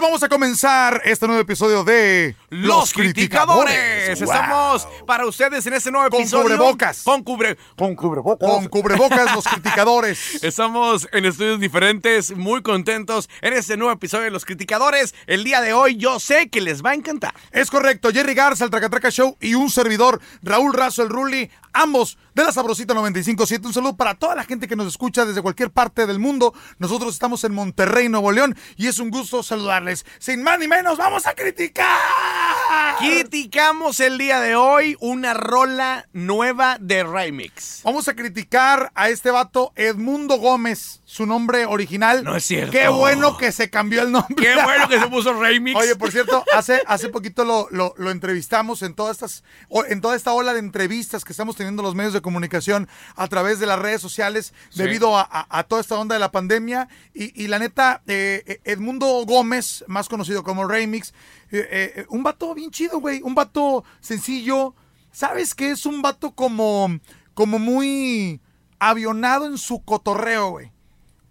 Vamos a comenzar este nuevo episodio de Los Criticadores. Estamos para ustedes en este nuevo Con episodio. cubrebocas. Con cubre... Con cubrebocas. Con cubrebocas, los criticadores. Estamos en estudios diferentes, muy contentos en este nuevo episodio de Los Criticadores. El día de hoy yo sé que les va a encantar. Es correcto, Jerry Garza, el Tracatraca Show y un servidor, Raúl Razo, el Ruli, ambos de la Sabrosita 957. Un saludo para toda la gente que nos escucha desde cualquier parte del mundo. Nosotros estamos en Monterrey, Nuevo León, y es un gusto saludarles. Sin más ni menos, vamos a criticar. Criticamos el día de hoy una rola nueva de Remix. Vamos a criticar a este vato Edmundo Gómez, su nombre original. No es cierto. Qué bueno que se cambió el nombre. Qué bueno que se puso Remix. Oye, por cierto, hace, hace poquito lo, lo- lo entrevistamos en todas estas, en toda esta ola de entrevistas que estamos teniendo los medios de comunicación a través de las redes sociales Sí. debido a, a- a toda esta onda de la pandemia. Y, y la neta, eh, Edmundo Gómez, más conocido como Remix, eh, eh, un vato bien chido, güey. Un vato sencillo. ¿Sabes qué? Es un vato como, como muy avionado en su cotorreo, güey.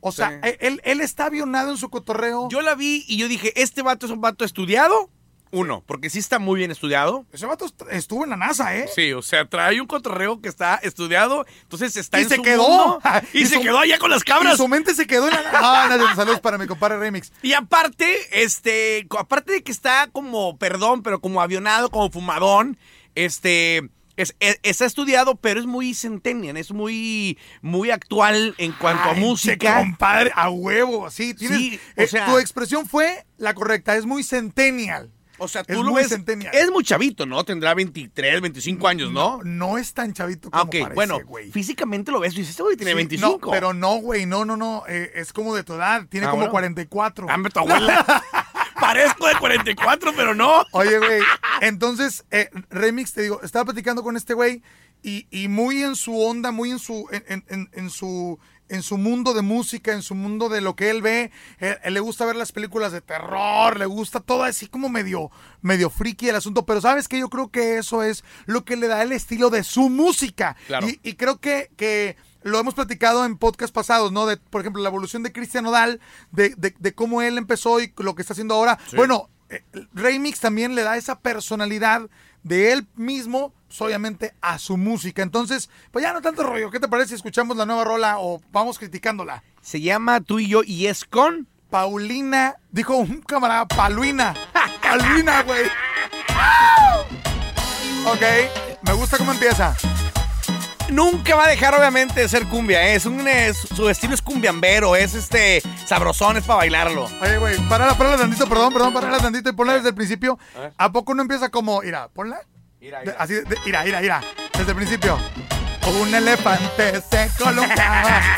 O sea, Sí. él, él está avionado en su cotorreo. Yo la vi y yo dije, ¿este vato es un vato estudiado? Uno, porque sí está muy bien estudiado. Ese vato est- estuvo en la NASA, ¿eh? Sí, o sea, trae un cotorreo que está estudiado, entonces está Y en se su quedó. mundo, y, Y se quedó allá con las Y cabras. su mente se quedó en la Ah, no, saludos para mi compadre Remix. Y aparte, este, aparte de que está como, perdón, pero como avionado, como fumadón, este, es, es- está estudiado, pero es muy centennial, es muy, muy actual en cuanto a música. compadre, a huevo, sí. tienes- Sí, o eh, sea- tu expresión fue la correcta, es muy centennial. O sea, Es tú lo muy ves, es muy chavito, ¿no? Tendrá 23, 25 años, ¿no? No es tan chavito Ah, como ok, parece, bueno, güey. físicamente lo ves y dices, este güey tiene Sí, 25. no, pero no, güey, no, no, no, eh, es como de tu edad, tiene Ah, como bueno. 44. Dame tu abuela. Parezco de 44, pero no. Oye, güey, entonces, eh, Remix, te digo, estaba platicando con este güey y, y muy en su onda, muy en su, en, en- en- en su, en su mundo de música, en su mundo de lo que él ve. Él le gusta ver las películas de terror, le gusta todo así como medio, medio friki el asunto, pero sabes que yo creo que eso es lo que le da el estilo de su música. Claro. Y, y creo que, que lo hemos platicado en podcast pasados, ¿no? De, por ejemplo, la evolución de Cristian Odal, de, de- de cómo él empezó y lo que está haciendo ahora. Bueno, eh, Remix también le da esa personalidad de él mismo, pues, obviamente, a su música. Entonces, pues ya no tanto rollo. ¿Qué te parece si escuchamos la nueva rola o vamos criticándola? Se llama Tú y yo y es con... Paulina, dijo un camarada, Paluina. Paluina, güey. ok, me gusta cómo empieza. Nunca va a dejar, obviamente, de ser cumbia. ¿eh? Es un, es- su estilo es cumbiambero, es este sabrosón, es para bailarlo. Oye, güey, párala, párala tantito, perdón, perdón, párala tantito y ponla desde el principio. A ver. ¿A poco no empieza como, mira, ponla? Mira, De- así, de, mira, mira, mira, desde el principio. Un elefante se colocaba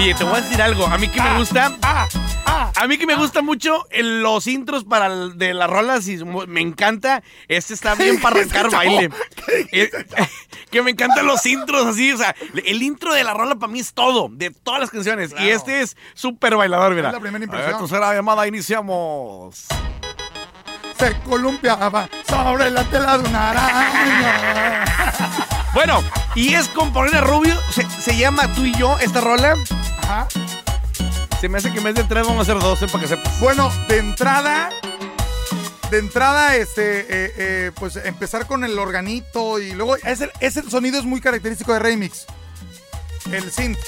Oye, te voy a decir algo. A mí que me gusta. Ah, ah. A mí que me gusta mucho el- los intros para el- de las rolas y mu- me encanta. Este está bien para arrancar baile. ¿Qué Eh, que me encantan los intros así, o sea, el intro de la rola para mí es todo, de todas las canciones. Y este es súper bailador, mira. Es la primera A ver, impresión. tercera llamada, iniciamos. Se columpiaba sobre la tela de una araña. Bueno, y es con Paulina Rubio, se, se llama Tú y yo, esta rola. Ajá. Se me hace que en vez de tres vamos a hacer dos, eh, para que sepas. Bueno, de entrada, de entrada, este, eh, eh, pues empezar con el organito y luego ese, ese sonido es muy característico de Remix. El synth.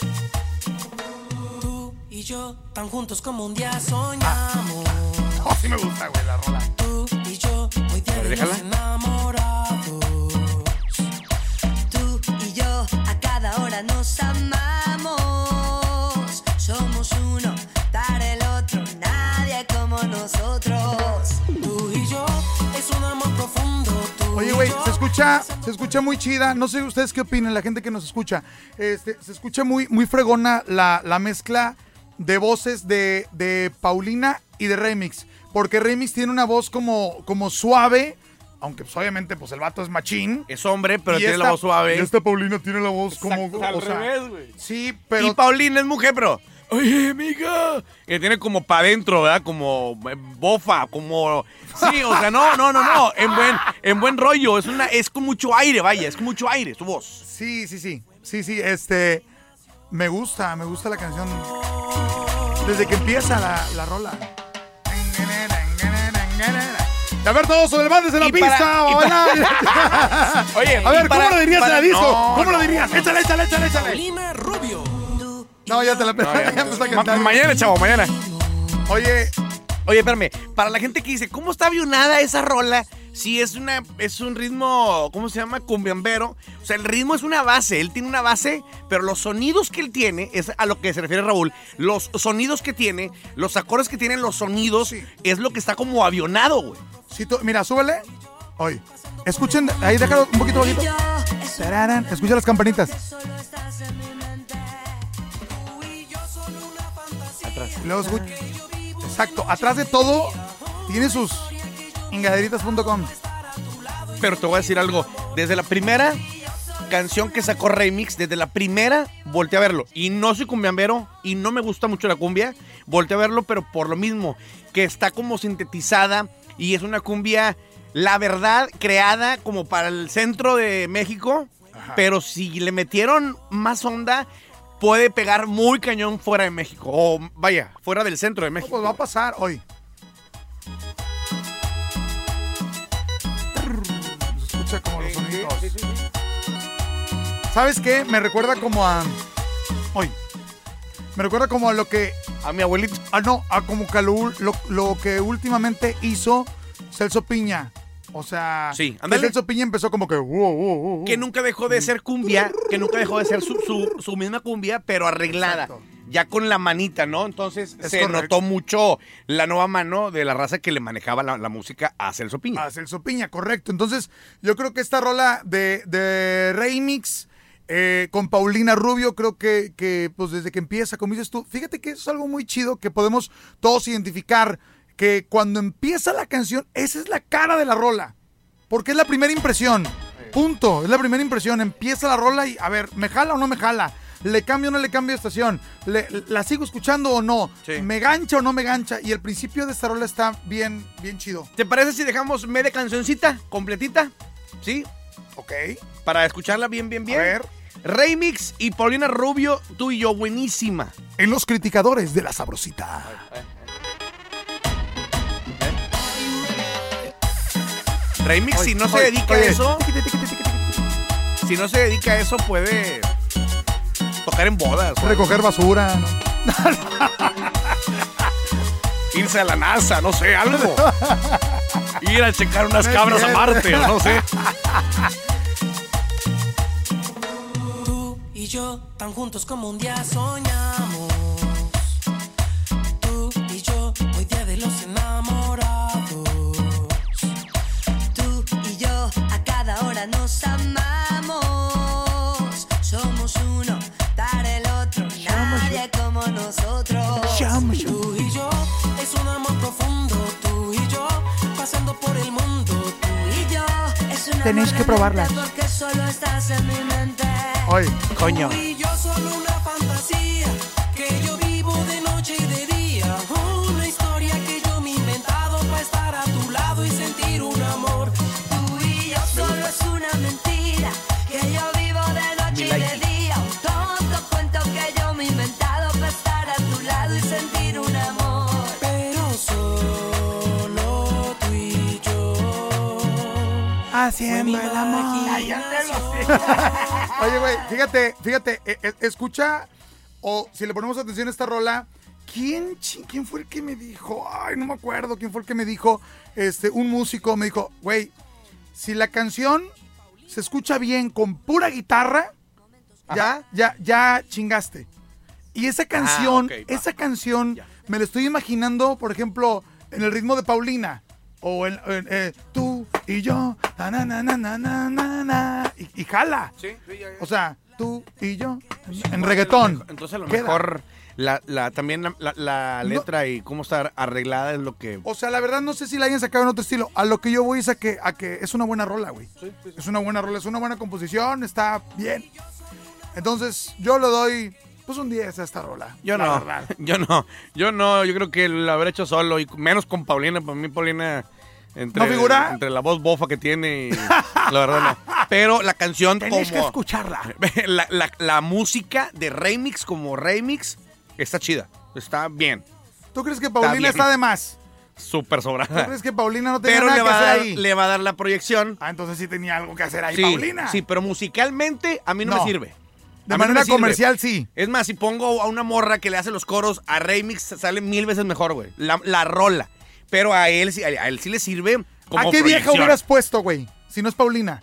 Tú y yo tan juntos como un día soñamos. Oh, sí me gusta, güey, la rola. Tú y yo ver, diarios déjala. Nos amamos. Somos uno para el otro, nadie como nosotros. Tú y yo es un amor profundo. Tú Oye, güey, se escucha, se escucha muy chida. No sé ustedes qué opinan, la gente que nos escucha. Este, se escucha muy, muy fregona la, la mezcla de voces de, de Paulina y de Remix. Porque Remix tiene una voz como, como suave, aunque pues, obviamente pues el vato es machín. Es hombre, pero tiene esta- la voz suave. Y esta Paulina tiene la voz como... Exacto, al o sea, revés, güey. Sí, pero... Y Paulina es mujer, pero. Oye, amiga. Que tiene como para adentro, ¿verdad? Como eh, bofa, como. Sí, o sea, no, no, no, no. En buen, en buen rollo. Es una, es con mucho aire, vaya, es con mucho aire su voz. Sí, sí, sí. Sí, sí, este... Me gusta, me gusta la canción. Desde que empieza la, la rola. A ver, todos, levantes en la Y para- pista. y vamos a bailar. Oye, A ver, ¿cómo para- lo dirías en para- la disco? No, ¿Cómo lo dirías? no. Échale, échale, échale, échale. Paulina Rubio. No, ya te la No, ya. Ma- mañana, chavo, mañana. Oye, Oye, espérame, para la gente que dice, ¿cómo está avionada esa rola? Si es una es un ritmo, ¿cómo se llama? Cumbiambero. O sea, el ritmo es una base, él tiene una base, pero los sonidos que él tiene, es a lo que se refiere Raúl, los sonidos que tiene, los acordes que tienen los sonidos, Sí. es lo que está como avionado, güey. tú- mira, súbele. Oye, escuchen, ahí déjalo un poquito bajito. Escucha las campanitas. Y luego escucha. Exacto, atrás de todo tiene sus ingaderitas.com. Pero te voy a decir algo, desde la primera canción que sacó Remix, desde la primera volteé a verlo. Y no soy cumbiambero y no me gusta mucho la cumbia, volteé a verlo, pero por lo mismo, que está como sintetizada y es una cumbia, la verdad, creada como para el centro de México, pero si le metieron más onda, puede pegar muy cañón fuera de México, o vaya, fuera del centro de No, México. pues va a pasar hoy. ¿Sabes qué? Me recuerda como a. Hoy. Me recuerda como a lo que. A mi abuelito. Ah, no, a como que lo, lo- lo que últimamente hizo Celso Piña. O sea, Sí. Celso Piña empezó como que. wow, wow, wow, wow. que nunca dejó de ser cumbia, que nunca dejó de ser su, su- su misma cumbia, pero arreglada. Exacto. Ya con la manita, ¿no? Entonces Es se correcto. notó mucho la nueva mano de la raza que le manejaba la, la música a Celso Piña. A Celso Piña, correcto. Entonces, yo creo que esta rola de, de Remix eh, con Paulina Rubio, creo que, que, pues desde que empieza, como dices tú, fíjate que eso es algo muy chido que podemos todos identificar, que cuando empieza la canción, esa es la cara de la rola, porque es la primera impresión. Punto, es la primera impresión. Empieza la rola y, a ver, ¿me jala o no me jala? ¿Le cambio o no le cambio de estación? ¿Le- ¿La sigo escuchando o no? Sí. ¿Me gancha o no me gancha? Y el principio de esta rola está bien, bien chido. ¿Te parece si dejamos media cancioncita, completita? ¿Sí? Ok. Para escucharla bien, bien, bien. A ver. Remix y Paulina Rubio, tú y yo, buenísima. en los criticadores de la sabrosita. Remix, si no se dedica a eso, si no se dedica a eso, puede tocar en bodas. Recoger basura. irse a la NASA, no sé, algo. Ir a checar unas cabras a. Marte, no sé. Tú y yo tan juntos como un día soñamos. Nosotros. Tú y yo es un amor profundo. Tú y yo pasando por el mundo. Tú Y yo es una Tenéis que probarlas. Porque solo estás en mi mente. Oye, Coño. Tú y yo haciendo el amor. Oye, güey, fíjate, fíjate, eh, eh, escucha, o si le ponemos atención a esta rola, ¿quién, chi- ¿quién fue el que me dijo? Ay, no me acuerdo quién fue el que me dijo, este, un músico me dijo, güey, si la canción se escucha bien con pura guitarra, ya, ya, ya chingaste. Y esa canción, ok, va. esa canción, Ya. me la estoy imaginando, por ejemplo, en el ritmo de Paulina. O en, en, eh, tú y yo, na, na, na, na, na, na, na, y, jala. Sí, sí, ya, ya. O sea, tú y yo, en, en reggaetón. Entonces, a lo mejor. La, la, también la, la, letra y cómo está arreglada es lo que. O sea, la verdad no sé si la hayan sacado en otro estilo. A lo que yo voy es a que, a que es una buena rola, güey. Sí, sí. Es una buena rola, es una buena composición, está bien. Entonces, yo le doy. Pues un 10 a esta rola. Yo no. Yo no. Yo no. Yo creo que lo habré hecho solo. Y menos con Paulina. Para mí, Paulina entre, ¿No figura? entre la voz bofa que tiene y la verdad no. Pero la canción Tenéis que escucharla. la, la- la música de remix como remix está chida, está bien. ¿Tú crees que Paulina está de más? súper ¿Tú sobrada. crees que Paulina no tenía Pero nada le que va, hacer dar, ahí? le va a dar la proyección. Ah, entonces sí tenía algo que hacer ahí, Sí, Paulina. sí, pero musicalmente a mí no, No. me sirve. De A manera comercial, sí. Es más, si pongo a una morra que le hace los coros, a Remix sale mil veces mejor, güey. La, la rola. Pero a él, sí- a él sí le sirve como ¿A qué vieja hubieras puesto, güey? Si no es Paulina.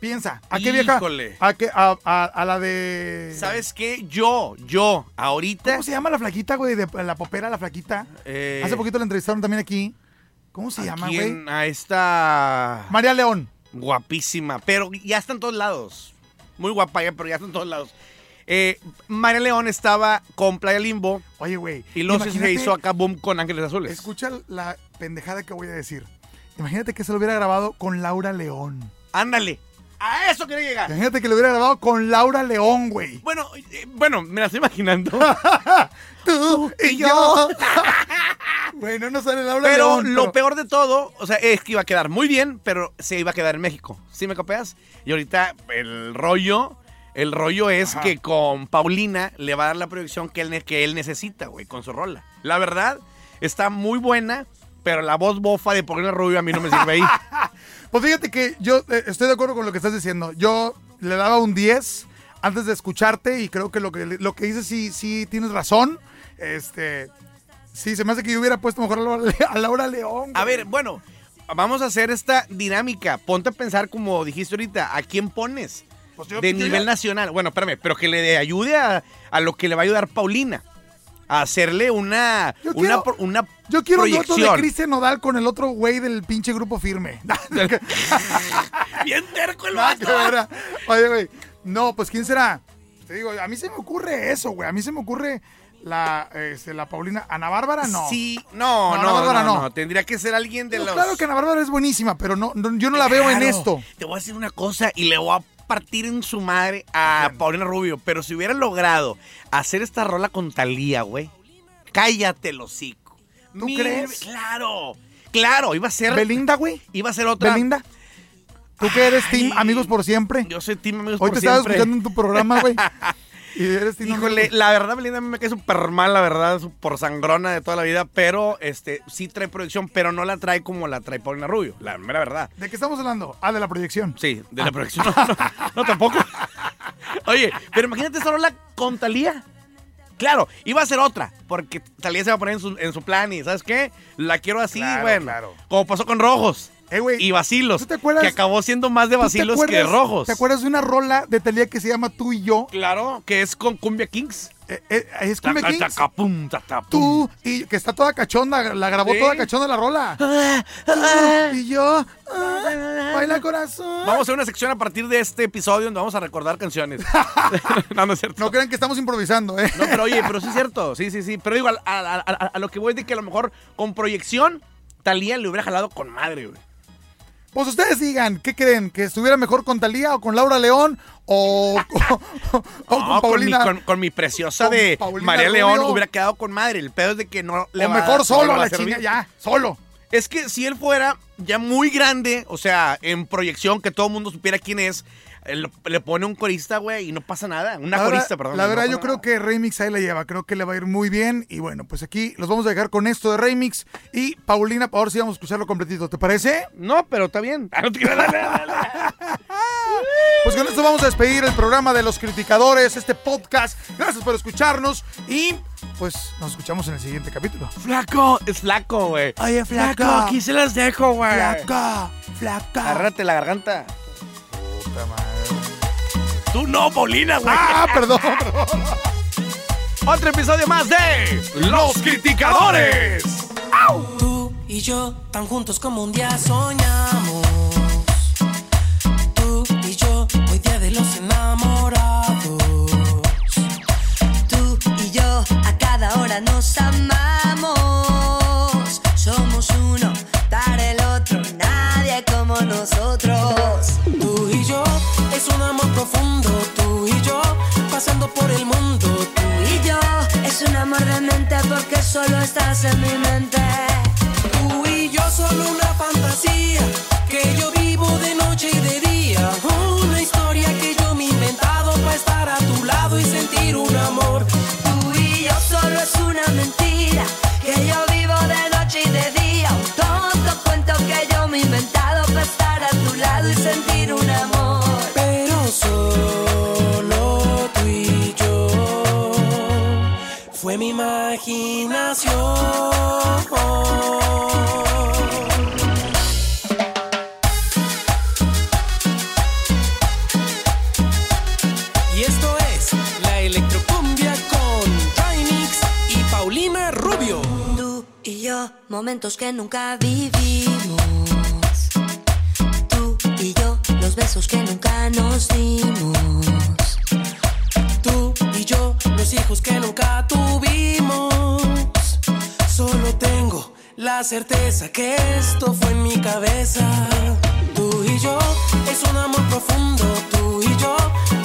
Piensa. ¿A qué vieja? Híjole. ¿A, qué, a, a- a la de. ¿Sabes qué? Yo, yo, ahorita... ¿Cómo se llama la flaquita, güey? De la popera, la flaquita. eh, Hace poquito la entrevistaron también aquí. ¿Cómo se ¿a llama, güey? A esta... María León. Guapísima, pero ya está en todos lados. Muy guapa ella, pero ya está en todos lados. Eh, María León estaba con Playa Limbo Oye, güey. y luego se hizo acá boom con Ángeles Azules. Escucha la pendejada que voy a decir. Imagínate que se lo hubiera grabado con Laura León. Ándale. A eso quería llegar. Imagínate que lo hubiera grabado con Laura León, güey. Bueno, eh, bueno, me la estoy imaginando. Tú y yo. bueno, no sale Laura Pero León. lo peor de todo, o sea, es que iba a quedar muy bien, pero se iba a quedar en México. ¿Sí me copias? Y ahorita el rollo, el rollo es Ajá. que con Paulina le va a dar la proyección que él, que él necesita, güey, con su rola. La verdad, está muy buena, pero la voz bofa de Paulina Rubio a mí no me sirve ahí. Pues fíjate que yo eh, estoy de acuerdo con lo que estás diciendo. Yo le daba un 10 antes de escucharte y creo que lo que, lo que dices sí, sí tienes razón. Este, sí, se me hace que yo hubiera puesto mejor a Laura, León. A ver, bueno, vamos a hacer esta dinámica. Ponte a pensar, como dijiste ahorita, ¿a quién pones? Pues yo- de yo nivel ya- nacional. Bueno, espérame, pero que le ayude a, a lo que le va a ayudar Paulina. A hacerle una, Yo una, quiero- una Yo quiero un dueto de proyección. Cristian Nodal con el otro güey del pinche grupo firme. Bien terco el vato. Oye, güey. No, pues ¿quién será? Te digo, a mí se me ocurre eso, güey. A mí se me ocurre la, este, la Paulina. Ana Bárbara, no. Sí, no, No, no, Ana Bárbara no, no. no. Tendría que ser alguien de No, los... Claro que Ana Bárbara es buenísima, pero no, no- yo no la veo en esto. Te voy a decir una cosa y le voy a partir en su madre a Bien. Paulina Rubio. Pero si hubiera logrado hacer esta rola con Talía, güey, cállate el hocico. ¿Tú crees? Claro, claro, iba a ser... Belinda, güey. Iba a ser otra... Belinda. Tú que eres team Ay, Amigos por Siempre. Yo soy team amigos Hoy por te estaba siempre. escuchando en tu programa, güey. Y eres team Híjole, la verdad, Belinda a mí me cae súper mal, la verdad, por sangrona de toda la vida, pero este sí trae proyección, pero no la trae como la trae Paulina Rubio, la mera verdad. ¿De qué estamos hablando? Ah, de la proyección. Sí, de la proyección. No, no, no, tampoco. Oye, pero imagínate esta rola con Talía. Claro, iba a ser otra, porque Talía se va a poner en su, en su plan y, ¿sabes qué? La quiero así, Claro, bueno. claro. Como pasó con Rojos Eh, güey. y Vacilos, ¿tú te acuerdas? que acabó siendo más de ¿Tú te Vacilos que de Rojos. ¿Te acuerdas de una rola de Talía que se llama Tú y yo? Claro, que es con Cumbia Kings. Eh, eh, es Cumbia Kings. taca, pum, taca, pum. Tú y que está toda cachonda, la grabó Sí. toda cachonda la rola. Tú y yo, ah, baila corazón. Vamos a hacer una sección a partir de este episodio donde vamos a recordar canciones. no, no es cierto. No crean que estamos improvisando, ¿eh? No, pero oye, pero sí es cierto. Sí, sí, sí. Pero digo, a, a- a- a- a lo que voy de que a lo mejor con proyección, Talía le hubiera jalado con madre, güey. Pues ustedes digan, ¿qué creen? ¿Que estuviera mejor con Talía o con Laura León o, o- o No, con Paulina? mi, con, con mi preciosa con de Paulina María León hubiera quedado con madre. El pedo es de que no le o va- mejor no solo le a la chinga, ya, solo. Es que si él fuera ya muy grande, o sea, en proyección, que todo el mundo supiera quién es, le pone un corista, güey, y no pasa nada. Una La verdad- corista, perdón. La verdad, yo creo nada. que Remix ahí la lleva. Creo que le va a ir muy bien. Y bueno, pues aquí los vamos a dejar con esto de Remix. Y Paulina, ahora sí vamos a escucharlo completito. ¿Te parece? No, pero está bien. Pues con esto vamos a despedir el programa de los criticadores, este podcast. Gracias por escucharnos. Y pues nos escuchamos en el siguiente capítulo. Flaco, es flaco, güey. Oye, flaco. aquí se las dejo, güey. Flaca, flaca. Agárrate la garganta. Tú no, Paulina, güey. Ah, perdón, perdón. Otro episodio más de Los Criticadores. Tú y yo tan juntos como un día soñamos. Tú y yo hoy día de los enamorados. Tú y yo a cada hora nos amamos. Somos uno para el otro, nadie como nosotros es un amor profundo, tú y yo, pasando por el mundo, tú y yo. Es un amor de mente porque solo estás en mi mente. Tú y yo solo una fantasía que yo vivo de noche y de día. Una historia que yo me he inventado para estar a tu lado y sentir un amor. Tú y yo solo es una mentira que yo vivo de noche y de día. Un tonto cuento que yo me he inventado para estar a tu lado y sentir momentos que nunca vivimos. Tú y yo, los besos que nunca nos dimos. Tú y yo, los hijos que nunca tuvimos. Solo tengo la certeza que esto fue en mi cabeza. Tú y yo, es un amor profundo. Tú y yo,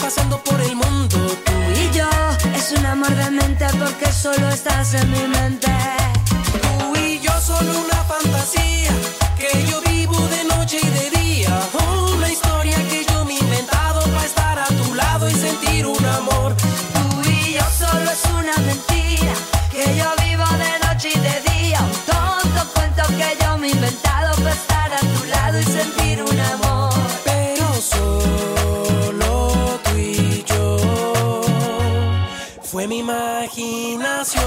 pasando por el mundo. Tú Y yo, es un amor de mente porque solo estás en mi mente. Fue mi imaginación.